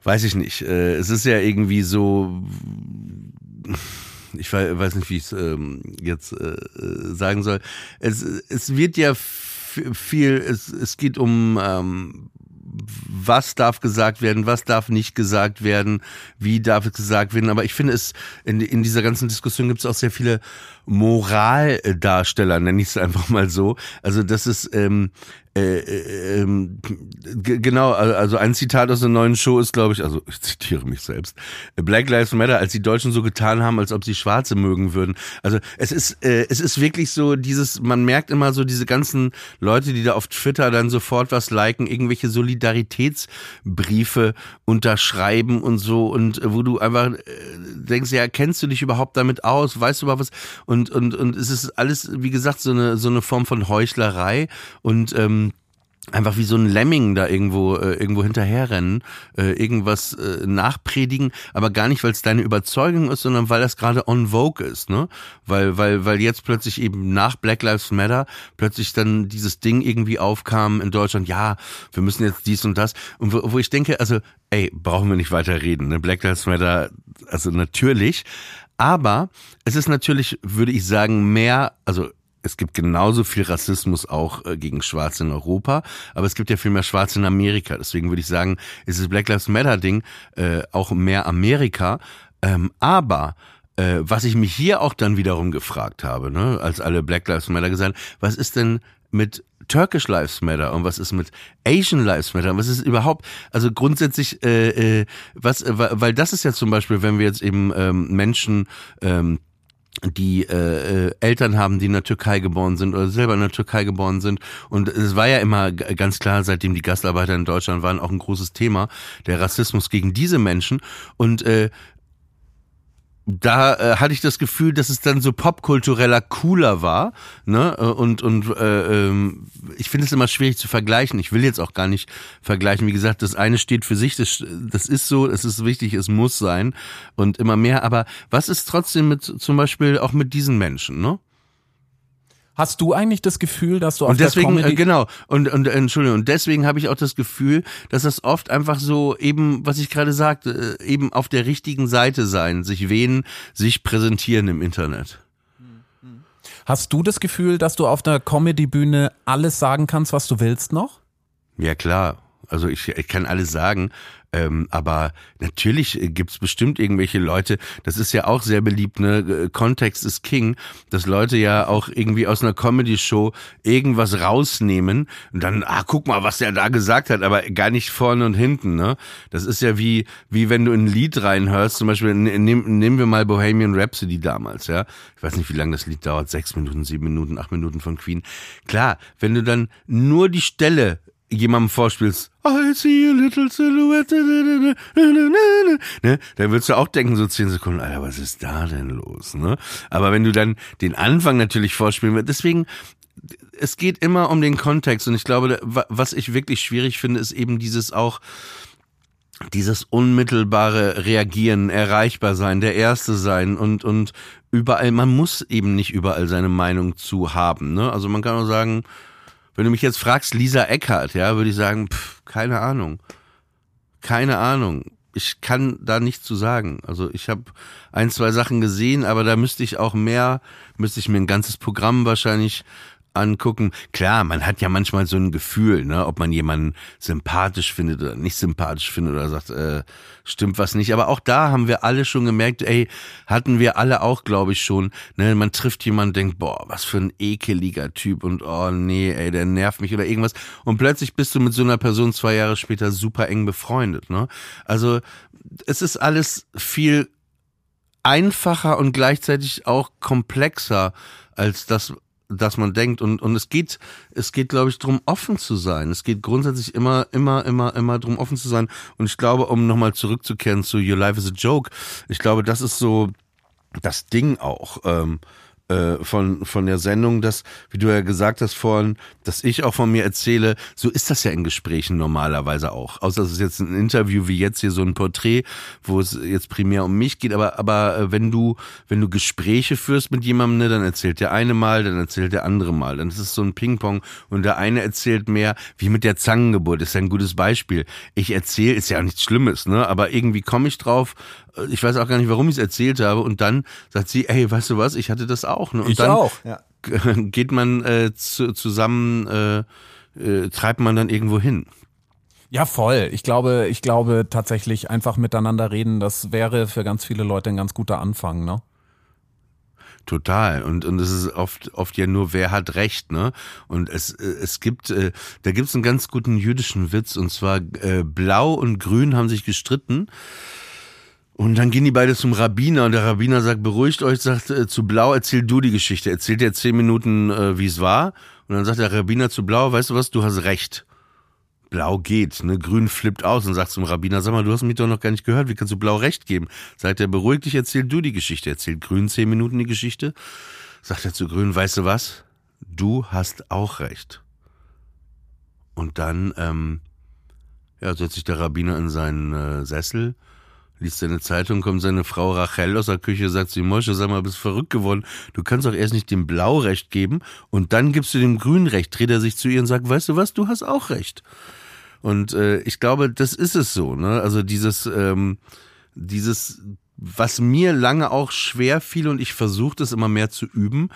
weiß ich nicht. Äh, es ist ja irgendwie so. Ich weiß nicht, wie ich es ähm, jetzt äh, sagen soll. Es, es wird ja viel, es, es geht um ähm, was darf gesagt werden, was darf nicht gesagt werden, wie darf es gesagt werden. Aber ich finde es, in, in dieser ganzen Diskussion gibt es auch sehr viele Moraldarsteller, nenne ich es einfach mal so. Also das ist ähm, äh, äh, ähm, genau, also ein Zitat aus der neuen Show ist, glaube ich, also ich zitiere mich selbst. Black Lives Matter, als die Deutschen so getan haben, als ob sie Schwarze mögen würden. Also es ist, äh, es ist wirklich so dieses, man merkt immer so diese ganzen Leute, die da auf Twitter dann sofort was liken, irgendwelche Solidaritätsbriefe unterschreiben und so und wo du einfach äh, denkst, ja, kennst du dich überhaupt damit aus? Weißt du überhaupt was? Und und und es ist alles, wie gesagt, so eine so eine Form von Heuchlerei und ähm, einfach wie so ein Lemming da irgendwo äh, irgendwo hinterherrennen, äh, irgendwas äh, nachpredigen, aber gar nicht, weil es deine Überzeugung ist, sondern weil das gerade on vogue ist, ne? Weil weil weil jetzt plötzlich eben nach Black Lives Matter plötzlich dann dieses Ding irgendwie aufkam in Deutschland, ja, wir müssen jetzt dies und das und wo, wo ich denke, also ey, brauchen wir nicht weiter reden, ne? Black Lives Matter, also natürlich, aber es ist natürlich, würde ich sagen, mehr, also es gibt genauso viel Rassismus auch äh, gegen Schwarze in Europa, aber es gibt ja viel mehr Schwarze in Amerika. Deswegen würde ich sagen, ist das Black Lives Matter Ding äh, auch mehr Amerika. Ähm, aber äh, was ich mich hier auch dann wiederum gefragt habe, ne, als alle Black Lives Matter gesagt, was ist denn mit Turkish Lives Matter und was ist mit Asian Lives Matter? Was ist überhaupt, also grundsätzlich, äh, äh, was, äh, weil das ist ja zum Beispiel, wenn wir jetzt eben ähm, Menschen ähm, die äh, äh, Eltern haben, die in der Türkei geboren sind oder selber in der Türkei geboren sind. Und es war ja immer ganz klar, seitdem die Gastarbeiter in Deutschland waren, auch ein großes Thema, der Rassismus gegen diese Menschen. Und äh, da äh, hatte ich das Gefühl, dass es dann so popkultureller cooler war, ne? Äh, und und äh, ähm, ich finde es immer schwierig zu vergleichen. Ich will jetzt auch gar nicht vergleichen. Wie gesagt, das eine steht für sich, das, das ist so, es ist wichtig, es muss sein und immer mehr. Aber was ist trotzdem mit zum Beispiel auch mit diesen Menschen, ne? Hast du eigentlich das Gefühl, dass du auf und deswegen der Comedy äh, genau und und äh, Entschuldigung und deswegen habe ich auch das Gefühl, dass das oft einfach so eben, was ich gerade sagte, äh, eben auf der richtigen Seite sein, sich wen, sich präsentieren im Internet. Hast du das Gefühl, dass du auf der Comedy-Bühne alles sagen kannst, was du willst noch? Ja klar, also ich, ich kann alles sagen, ähm, aber natürlich gibt's bestimmt irgendwelche Leute, das ist ja auch sehr beliebt, ne? Kontext ist King, dass Leute ja auch irgendwie aus einer Comedy-Show irgendwas rausnehmen und dann, ah, guck mal, was der da gesagt hat, aber gar nicht vorne und hinten, ne? Das ist ja wie, wie wenn du ein Lied reinhörst, zum Beispiel, nehm, nehmen wir mal Bohemian Rhapsody damals, ja? Ich weiß nicht, wie lange das Lied dauert, sechs Minuten, sieben Minuten, acht Minuten von Queen. Klar, wenn du dann nur die Stelle jemandem vorspielst, I see a little silhouette, ne, dann würdest du auch denken, so zehn Sekunden, Alter, was ist da denn los, ne? Aber wenn du dann den Anfang natürlich vorspielen willst, deswegen, es geht immer um den Kontext und ich glaube, was ich wirklich schwierig finde, ist eben dieses auch, dieses unmittelbare Reagieren, erreichbar sein, der Erste sein und, und überall, man muss eben nicht überall seine Meinung zu haben, ne? Also man kann auch sagen, wenn du mich jetzt fragst, Lisa Eckhardt, ja, würde ich sagen, pff, keine Ahnung. Keine Ahnung. Ich kann da nichts zu sagen. Also ich habe ein, zwei Sachen gesehen, aber da müsste ich auch mehr, müsste ich mir ein ganzes Programm wahrscheinlich angucken. Klar, man hat ja manchmal so ein Gefühl, ne, ob man jemanden sympathisch findet oder nicht sympathisch findet oder sagt, äh, stimmt was nicht. Aber auch da haben wir alle schon gemerkt, ey, hatten wir alle auch, glaube ich, schon. Ne, man trifft jemanden, denkt, boah, was für ein ekeliger Typ und oh nee, ey, der nervt mich oder irgendwas. Und plötzlich bist du mit so einer Person zwei Jahre später super eng befreundet. Ne? Also es ist alles viel einfacher und gleichzeitig auch komplexer als das, dass man denkt und und es geht es geht glaube ich drum offen zu sein. Es geht grundsätzlich immer immer immer immer drum offen zu sein. Und ich glaube um nochmal zurückzukehren zu Your Life is a Joke ich glaube das ist so das Ding auch ähm, äh, von, von der Sendung, dass, wie du ja gesagt hast vorhin, dass ich auch von mir erzähle, so ist das ja in Gesprächen normalerweise auch. Außer es ist jetzt ein Interview wie jetzt hier so ein Porträt, wo es jetzt primär um mich geht, aber, aber äh, wenn du, wenn du Gespräche führst mit jemandem, ne, dann erzählt der eine mal, dann erzählt der andere mal. Dann ist es so ein Ping-Pong und der eine erzählt mehr, wie mit der Zangengeburt, ist ja ein gutes Beispiel. Ich erzähle, ist ja auch nichts Schlimmes, ne, aber irgendwie komme ich drauf, ich weiß auch gar nicht, warum ich es erzählt habe. Und dann sagt sie, ey, weißt du was, ich hatte das auch. Ne? Und ich dann auch. Ja. [LAUGHS] geht man äh, zu, zusammen, äh, äh, treibt man dann irgendwo hin. Ja, voll. Ich glaube, ich glaube tatsächlich einfach miteinander reden, das wäre für ganz viele Leute ein ganz guter Anfang, ne? Total. Und, und es ist oft, oft ja nur, wer hat Recht, ne? Und es, es gibt, äh, da gibt's einen ganz guten jüdischen Witz, und zwar äh, Blau und Grün haben sich gestritten. Und dann gehen die beide zum Rabbiner und der Rabbiner sagt, beruhigt euch, sagt äh, zu Blau, erzähl du die Geschichte. Erzählt dir zehn Minuten, äh, wie es war. Und dann sagt der Rabbiner zu Blau, weißt du was, du hast recht. Blau geht, ne? Grün flippt aus und sagt zum Rabbiner, sag mal, du hast mich doch noch gar nicht gehört, wie kannst du Blau recht geben? Sagt er, beruhig dich, erzähl du die Geschichte. Erzählt Grün zehn Minuten die Geschichte. Sagt er zu Grün, weißt du was? Du hast auch recht. Und dann, ähm, ja, setzt sich der Rabbiner in seinen äh, Sessel, liest seine Zeitung, kommt seine Frau Rachel aus der Küche, sagt sie, Mosche, sag mal, bist verrückt geworden. Du kannst doch erst nicht dem Blau recht geben und dann gibst du dem Grün recht. Dreht er sich zu ihr und sagt, weißt du was, du hast auch recht. Und äh, ich glaube, das ist es so. Ne? Also dieses, ähm, dieses, was mir lange auch schwer fiel und ich versuche das immer mehr zu üben,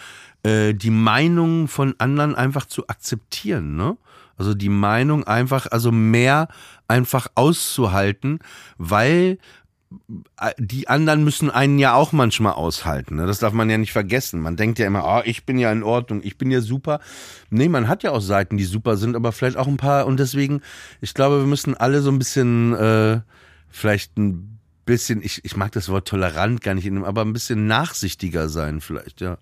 äh, die Meinung von anderen einfach zu akzeptieren. Ne? Also die Meinung einfach, also mehr einfach auszuhalten, weil die anderen müssen einen ja auch manchmal aushalten. Ne? Das darf man ja nicht vergessen. Man denkt ja immer, oh, ich bin ja in Ordnung, ich bin ja super. Nee, man hat ja auch Seiten, die super sind, aber vielleicht auch ein paar. Und deswegen, ich glaube, wir müssen alle so ein bisschen, äh, vielleicht ein bisschen, ich, ich mag das Wort tolerant gar nicht, aber ein bisschen nachsichtiger sein vielleicht, ja.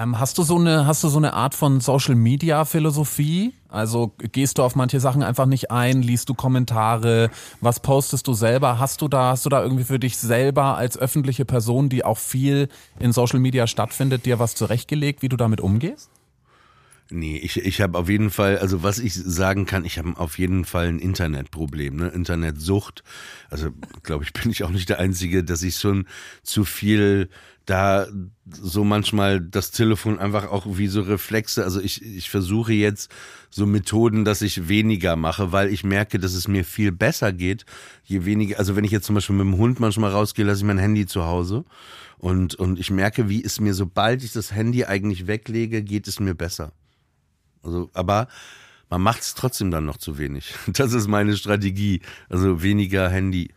Ähm, hast du so eine, hast du so eine Art von Social Media Philosophie? Also gehst du auf manche Sachen einfach nicht ein, liest du Kommentare, was postest du selber? Hast du da, hast du da irgendwie für dich selber als öffentliche Person, die auch viel in Social Media stattfindet, dir was zurechtgelegt, wie du damit umgehst? Nee, ich, ich habe auf jeden Fall, also was ich sagen kann, ich habe auf jeden Fall ein Internetproblem, ne? Internetsucht. Also glaube ich, [LAUGHS] bin ich auch nicht der Einzige, dass ich schon zu viel da so manchmal das Telefon einfach auch wie so Reflexe, also ich, ich versuche jetzt so Methoden, dass ich weniger mache, weil ich merke, dass es mir viel besser geht, je weniger, also wenn ich jetzt zum Beispiel mit dem Hund manchmal rausgehe, lasse ich mein Handy zu Hause und, und ich merke, wie es mir, sobald ich das Handy eigentlich weglege, geht es mir besser. Also, aber man macht es trotzdem dann noch zu wenig. [LAUGHS] Das ist meine Strategie. Also weniger Handy.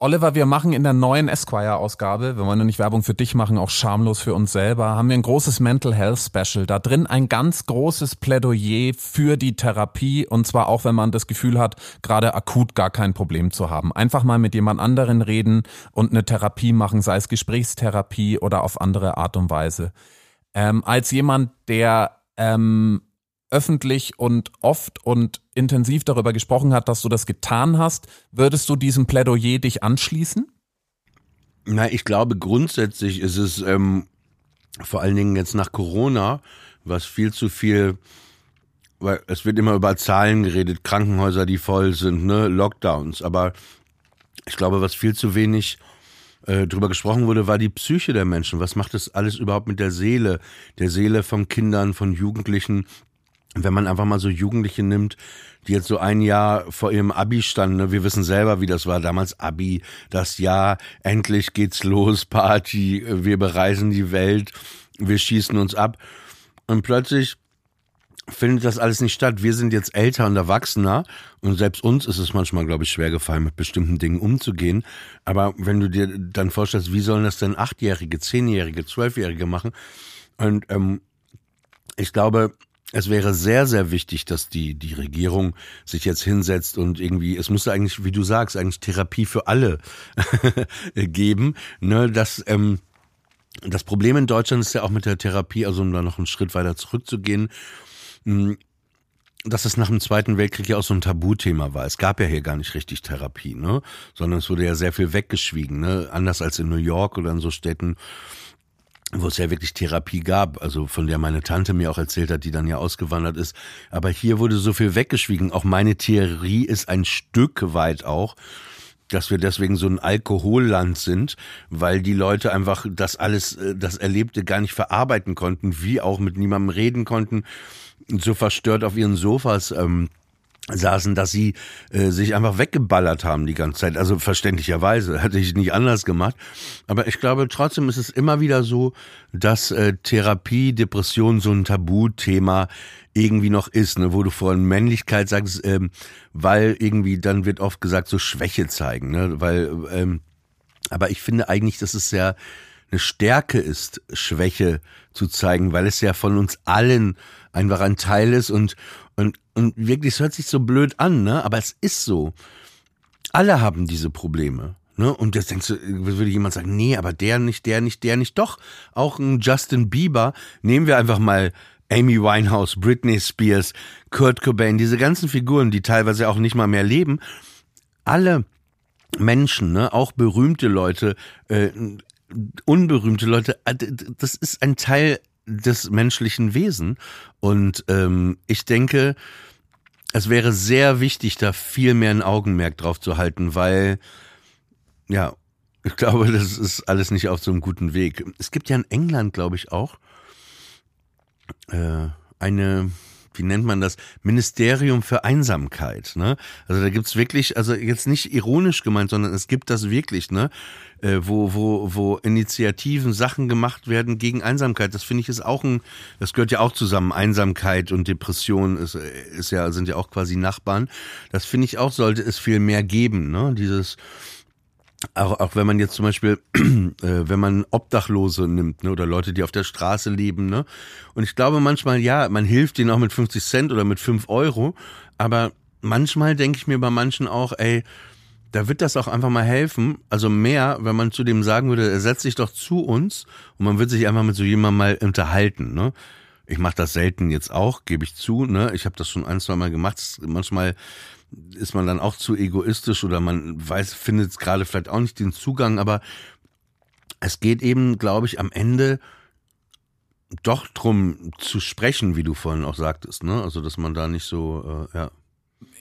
Oliver, wir machen in der neuen Esquire-Ausgabe, wir wollen ja nicht Werbung für dich machen, auch schamlos für uns selber, haben wir ein großes Mental Health Special. Da drin ein ganz großes Plädoyer für die Therapie und zwar auch, wenn man das Gefühl hat, gerade akut gar kein Problem zu haben. Einfach mal mit jemand anderen reden und eine Therapie machen, sei es Gesprächstherapie oder auf andere Art und Weise. Ähm, als jemand, der ähm, öffentlich und oft und intensiv darüber gesprochen hat, dass du das getan hast. Würdest du diesem Plädoyer dich anschließen? Na, ich glaube grundsätzlich ist es ähm, vor allen Dingen jetzt nach Corona, was viel zu viel, weil es wird immer über Zahlen geredet, Krankenhäuser, die voll sind, ne, Lockdowns. Aber ich glaube, was viel zu wenig äh, drüber gesprochen wurde, war die Psyche der Menschen. Was macht das alles überhaupt mit der Seele? Der Seele von Kindern, von Jugendlichen, wenn man einfach mal so Jugendliche nimmt, die jetzt so ein Jahr vor ihrem Abi standen, ne? wir wissen selber, wie das war damals. Abi, das Jahr, endlich geht's los, Party, wir bereisen die Welt, wir schießen uns ab. Und plötzlich findet das alles nicht statt. Wir sind jetzt älter und erwachsener und selbst uns ist es manchmal, glaube ich, schwer gefallen, mit bestimmten Dingen umzugehen. Aber wenn du dir dann vorstellst, wie sollen das denn Achtjährige, Zehnjährige, Zwölfjährige machen? Und ähm, ich glaube, es wäre sehr, sehr wichtig, dass die, die Regierung sich jetzt hinsetzt und irgendwie, es müsste eigentlich, wie du sagst, eigentlich Therapie für alle [LAUGHS] geben. Ne, dass, ähm, das Problem in Deutschland ist ja auch mit der Therapie, also um da noch einen Schritt weiter zurückzugehen, dass es nach dem Zweiten Weltkrieg ja auch so ein Tabuthema war. Es gab ja hier gar nicht richtig Therapie, ne? Sondern es wurde ja sehr viel weggeschwiegen, ne? Anders als in New York oder in so Städten wo es ja wirklich Therapie gab, also von der meine Tante mir auch erzählt hat, die dann ja ausgewandert ist. Aber hier wurde so viel weggeschwiegen. Auch meine Theorie ist ein Stück weit auch, dass wir deswegen so ein Alkoholland sind, weil die Leute einfach das alles, äh, das Erlebte gar nicht verarbeiten konnten, wie auch mit niemandem reden konnten, so verstört auf ihren Sofas ähm, saßen, dass sie äh, sich einfach weggeballert haben die ganze Zeit. Also verständlicherweise [LAUGHS] hätte ich nicht anders gemacht. Aber ich glaube trotzdem ist es immer wieder so, dass äh, Therapie, Depression so ein Tabuthema irgendwie noch ist, ne, wo du vorhin Männlichkeit sagst, ähm, weil irgendwie dann wird oft gesagt so Schwäche zeigen, ne, weil ähm, aber ich finde eigentlich, das ist ja eine Stärke ist, Schwäche zu zeigen, weil es ja von uns allen einfach ein Teil ist und, und, und wirklich, es hört sich so blöd an, ne? Aber es ist so. Alle haben diese Probleme. Ne? Und jetzt denkst du, würde jemand sagen, nee, aber der nicht, der nicht, der nicht. Doch, auch ein Justin Bieber, nehmen wir einfach mal Amy Winehouse, Britney Spears, Kurt Cobain, diese ganzen Figuren, die teilweise auch nicht mal mehr leben. Alle Menschen, ne, auch berühmte Leute, äh, unberühmte Leute, äh, das ist ein Teil des menschlichen Wesen. Und ähm, ich denke, es wäre sehr wichtig, da viel mehr ein Augenmerk drauf zu halten, weil, ja, ich [LAUGHS] glaube, das ist alles nicht auf so einem guten Weg. Es gibt ja in England, glaube ich, auch äh, eine wie nennt man das, Ministerium für Einsamkeit. Ne? Also da gibt's wirklich, also jetzt nicht ironisch gemeint, sondern es gibt das wirklich, ne? Äh, wo, wo, wo Initiativen, Sachen gemacht werden gegen Einsamkeit. Das finde ich ist auch ein, das gehört ja auch zusammen. Einsamkeit und Depression ist, ist ja, sind ja auch quasi Nachbarn. Das finde ich auch, sollte es viel mehr geben, ne? Dieses, auch, auch wenn man jetzt zum Beispiel, [CLEARS THROAT] äh, wenn man Obdachlose nimmt, ne, oder Leute, die auf der Straße leben, ne, und ich glaube manchmal, ja, man hilft denen auch mit 50 Cent oder mit 5 Euro, aber manchmal denke ich mir bei manchen auch, ey, da wird das auch einfach mal helfen, also mehr, wenn man zu dem sagen würde, er setzt sich doch zu uns und man wird sich einfach mit so jemandem mal unterhalten, ne. Ich mache das selten jetzt auch, gebe ich zu, ne. Ich habe das schon ein, zwei Mal gemacht. Manchmal ist man dann auch zu egoistisch oder man weiß, findet gerade vielleicht auch nicht den Zugang, aber es geht eben, glaube ich, am Ende doch drum zu sprechen, wie du vorhin auch sagtest, ne? Also, dass man da nicht so, äh, ja.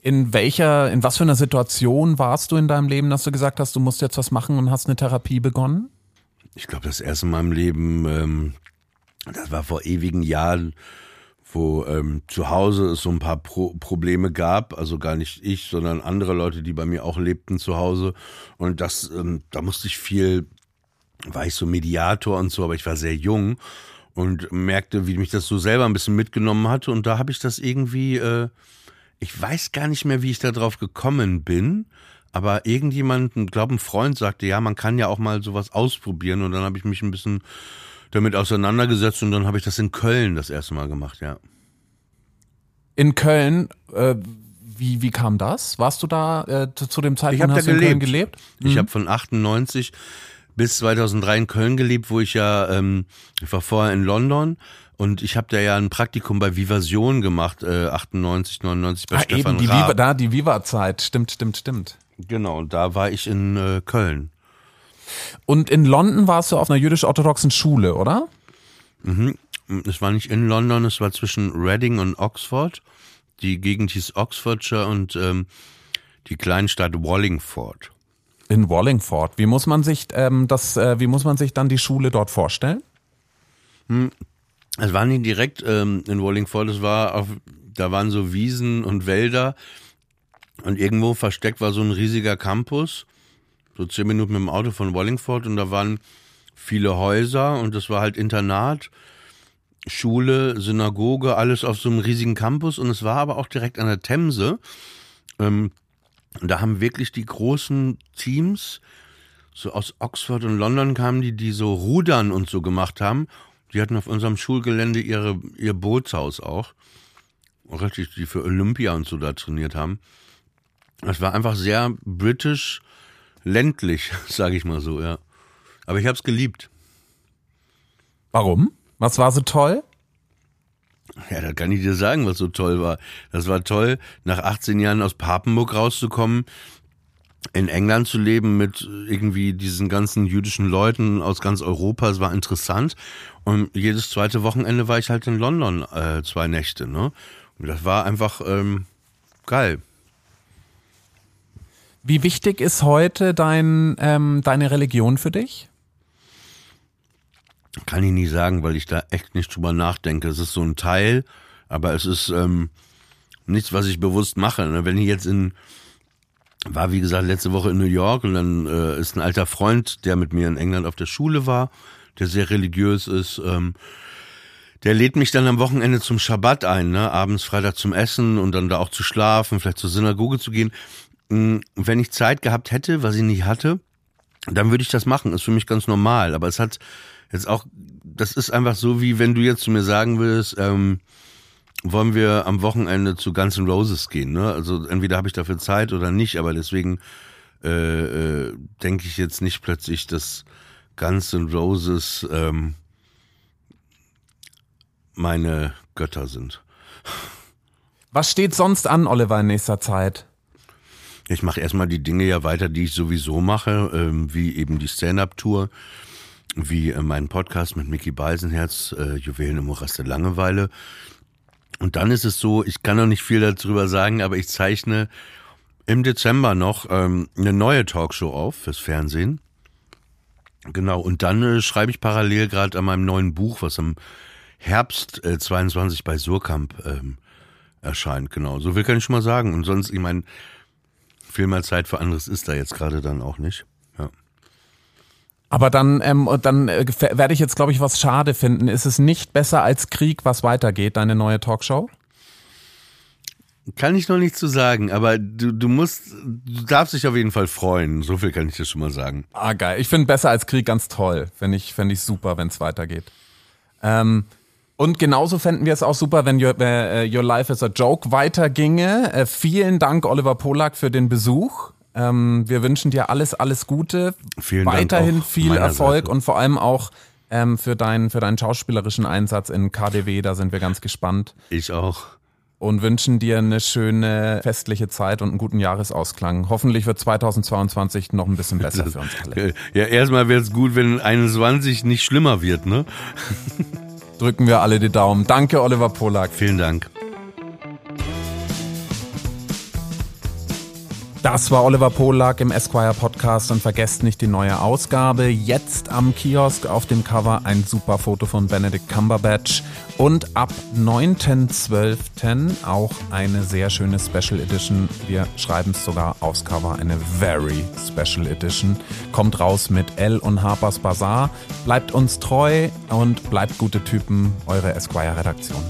In welcher, in was für einer Situation warst du in deinem Leben, dass du gesagt hast, du musst jetzt was machen und hast eine Therapie begonnen? Ich glaube, das erste Mal im Leben, ähm, das war vor ewigen Jahren, wo ähm, zu Hause es so ein paar Pro Probleme gab, also gar nicht ich, sondern andere Leute, die bei mir auch lebten zu Hause. Und das, ähm, da musste ich viel, war ich so Mediator und so, aber ich war sehr jung und merkte, wie mich das so selber ein bisschen mitgenommen hatte. Und da habe ich das irgendwie, äh, ich weiß gar nicht mehr, wie ich da drauf gekommen bin. Aber irgendjemand, glaube ein Freund sagte, ja, man kann ja auch mal sowas ausprobieren. Und dann habe ich mich ein bisschen damit auseinandergesetzt und dann habe ich das in Köln das erste Mal gemacht, ja. In Köln, äh, wie, wie kam das? Warst du da äh, zu, zu dem Zeitpunkt, ich hast da du in Köln gelebt? Mhm. Ich habe von 98 bis 2003 in Köln gelebt, wo ich ja, ähm, ich war vorher in London und ich habe da ja ein Praktikum bei Vivasion gemacht, äh, 98, 99 bei ah, Stefan eben, die Raab. Viva, da die Viva-Zeit, stimmt, stimmt, stimmt. Genau, und da war ich in äh, Köln. Und in London warst du auf einer jüdisch-orthodoxen Schule, oder? Mhm. Es war nicht in London, es war zwischen Reading und Oxford. Die Gegend hieß Oxfordshire und ähm, die Kleinstadt Wallingford. In Wallingford. Wie muss man sich ähm, das? Äh, wie muss man sich dann die Schule dort vorstellen? Hm. Es war nicht direkt ähm, in Wallingford. Es war auf, da waren so Wiesen und Wälder und irgendwo versteckt war so ein riesiger Campus so zehn Minuten mit dem Auto von Wallingford und da waren viele Häuser und das war halt Internat, Schule, Synagoge, alles auf so einem riesigen Campus und es war aber auch direkt an der Themse. Ähm, da haben wirklich die großen Teams, so aus Oxford und London kamen die, die so Rudern und so gemacht haben. Die hatten auf unserem Schulgelände ihre, ihr Bootshaus auch. Richtig, die für Olympia und so da trainiert haben. Es war einfach sehr britisch, ländlich, [LAUGHS] sage ich mal so, ja. Aber ich habe es geliebt. Warum? Was war so toll? Ja, da kann ich dir sagen, was so toll war. Das war toll, nach 18 Jahren aus Papenburg rauszukommen, in England zu leben mit irgendwie diesen ganzen jüdischen Leuten aus ganz Europa. Es war interessant. Und jedes zweite Wochenende war ich halt in London äh, zwei Nächte. Ne? Und das war einfach ähm, geil. Wie wichtig ist heute dein, ähm, deine Religion für dich? Kann ich nie sagen, weil ich da echt nicht drüber nachdenke. Es ist so ein Teil, aber es ist ähm, nichts, was ich bewusst mache. Ne? Wenn ich jetzt in, war wie gesagt letzte Woche in New York und dann äh, ist ein alter Freund, der mit mir in England auf der Schule war, der sehr religiös ist, ähm, der lädt mich dann am Wochenende zum Schabbat ein, ne? abends, Freitag zum Essen und dann da auch zu schlafen, vielleicht zur Synagoge zu gehen. Hm, wenn ich Zeit gehabt hätte, was ich nicht hatte, dann würde ich das machen. Ist für mich ganz normal. Aber es hat jetzt auch, das ist einfach so, wie wenn du jetzt zu mir sagen würdest, ähm, wollen wir am Wochenende zu Guns N' Roses gehen. Ne? Also entweder habe ich dafür Zeit oder nicht, aber deswegen äh, äh, denke ich jetzt nicht plötzlich, dass Guns N' Roses ähm, meine Götter sind. Was steht sonst an, Oliver, in nächster Zeit? Ich mache erstmal die Dinge ja weiter, die ich sowieso mache, ähm, wie eben die Stand-Up-Tour, wie äh, mein Podcast mit Mickey Beisenherz, äh, Juwelen im Morast der Langeweile. Und dann ist es so, ich kann noch nicht viel darüber sagen, aber ich zeichne im Dezember noch ähm, eine neue Talkshow auf fürs Fernsehen. Genau, und dann äh, schreibe ich parallel gerade an meinem neuen Buch, was im Herbst äh, 22 bei Surkamp ähm, erscheint. Genau, so viel kann ich schon mal sagen. Und sonst, ich meine, viel mehr Zeit für anderes ist da jetzt gerade dann auch nicht. Ja. Aber dann, ähm, dann äh, werde ich jetzt, glaube ich, was schade finden. Ist es nicht besser als Krieg, was weitergeht, deine neue Talkshow? Kann ich noch nicht zu sagen, aber du, du musst, du darfst dich auf jeden Fall freuen. So viel kann ich dir schon mal sagen. Ah, geil. Ich finde besser als Krieg ganz toll. Fände ich, fänd ich super, wenn es weitergeht. Ähm, und genauso fänden wir es auch super, wenn Your, äh, Your Life is a Joke weiterginge. Äh, vielen Dank, Oliver Polak, für den Besuch. Ähm, wir wünschen dir alles, alles Gute. Vielen Weiterhin viel Erfolg Seite. und vor allem auch ähm, für, deinen, für deinen schauspielerischen Einsatz in KDW. Da sind wir ganz gespannt. Ich auch und wünschen dir eine schöne festliche Zeit und einen guten Jahresausklang. Hoffentlich wird 2022 noch ein bisschen besser [LAUGHS] für uns alle. Ja, erstmal wäre es gut, wenn 21 nicht schlimmer wird, ne? [LAUGHS] Drücken wir alle die Daumen. Danke, Oliver Polak. Vielen Dank. Das war Oliver Polak im Esquire Podcast und vergesst nicht die neue Ausgabe. Jetzt am Kiosk auf dem Cover ein super Foto von Benedict Cumberbatch und ab 9.12. auch eine sehr schöne Special Edition. Wir schreiben es sogar aufs Cover, eine very Special Edition. Kommt raus mit L und Harper's Bazaar. Bleibt uns treu und bleibt gute Typen, eure Esquire Redaktion.